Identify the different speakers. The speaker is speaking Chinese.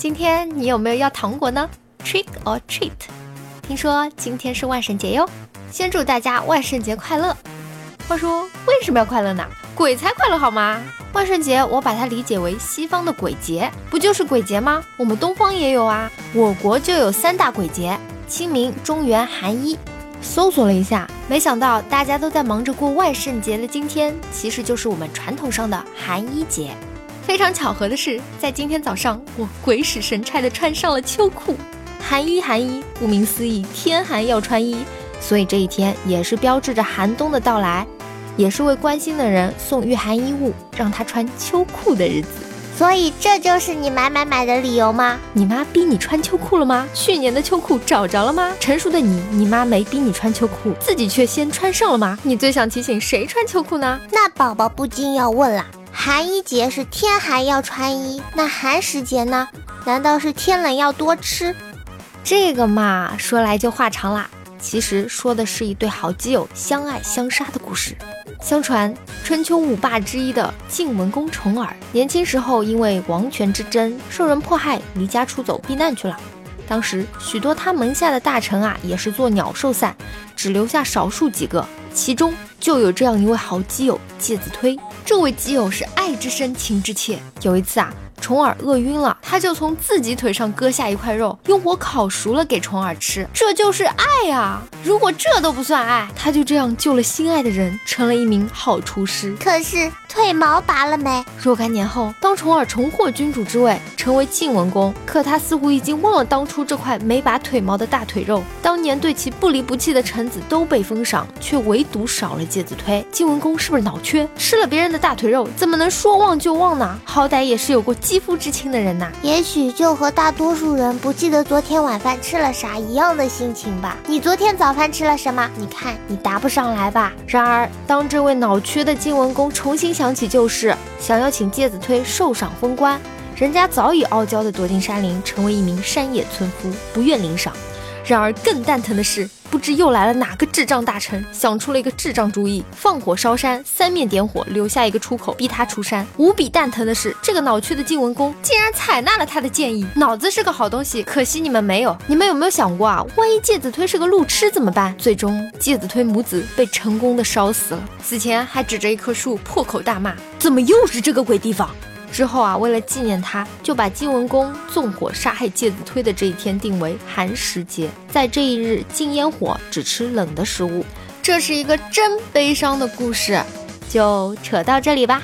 Speaker 1: 今天你有没有要糖果呢？Trick or treat？听说今天是万圣节哟，先祝大家万圣节快乐。话说为什么要快乐呢？鬼才快乐好吗？万圣节我把它理解为西方的鬼节，不就是鬼节吗？我们东方也有啊，我国就有三大鬼节：清明、中元、寒衣。搜索了一下，没想到大家都在忙着过万圣节的今天，其实就是我们传统上的寒衣节。非常巧合的是，在今天早上，我鬼使神差的穿上了秋裤。寒衣，寒衣，顾名思义，天寒要穿衣，所以这一天也是标志着寒冬的到来，也是为关心的人送御寒衣物，让他穿秋裤的日子。
Speaker 2: 所以这就是你买买买的理由吗？
Speaker 1: 你妈逼你穿秋裤了吗？去年的秋裤找着了吗？成熟的你，你妈没逼你穿秋裤，自己却先穿上了吗？你最想提醒谁穿秋裤呢？
Speaker 2: 那宝宝不禁要问了：寒衣节是天寒要穿衣，那寒食节呢？难道是天冷要多吃？
Speaker 1: 这个嘛，说来就话长啦。其实说的是一对好基友相爱相杀的故事。相传，春秋五霸之一的晋文公重耳，年轻时候因为王权之争受人迫害，离家出走避难去了。当时许多他门下的大臣啊，也是作鸟兽散，只留下少数几个。其中就有这样一位好基友介子推。这位基友是爱之深，情之切。有一次啊。重耳饿晕了，他就从自己腿上割下一块肉，用火烤熟了给重耳吃，这就是爱啊！如果这都不算爱，他就这样救了心爱的人，成了一名好厨师。
Speaker 2: 可是腿毛拔了没？
Speaker 1: 若干年后，当重耳重获君主之位，成为晋文公，可他似乎已经忘了当初这块没拔腿毛的大腿肉。当年对其不离不弃的臣子都被封赏，却唯独少了介子推。晋文公是不是脑缺？吃了别人的大腿肉，怎么能说忘就忘呢？好歹也是有过。肌肤之亲的人呐，
Speaker 2: 也许就和大多数人不记得昨天晚饭吃了啥一样的心情吧。你昨天早饭吃了什么？你看你答不上来吧。
Speaker 1: 然而，当这位脑缺的晋文公重新想起旧事，想要请介子推受赏封官，人家早已傲娇的躲进山林，成为一名山野村夫，不愿领赏。然而更蛋疼的是。不知又来了哪个智障大臣，想出了一个智障主意，放火烧山，三面点火，留下一个出口，逼他出山。无比蛋疼的是，这个脑缺的晋文公竟然采纳了他的建议。脑子是个好东西，可惜你们没有。你们有没有想过啊？万一介子推是个路痴怎么办？最终，介子推母子被成功的烧死了，死前还指着一棵树破口大骂：“怎么又是这个鬼地方？”之后啊，为了纪念他，就把晋文公纵火杀害介子推的这一天定为寒食节，在这一日禁烟火，只吃冷的食物。这是一个真悲伤的故事，就扯到这里吧。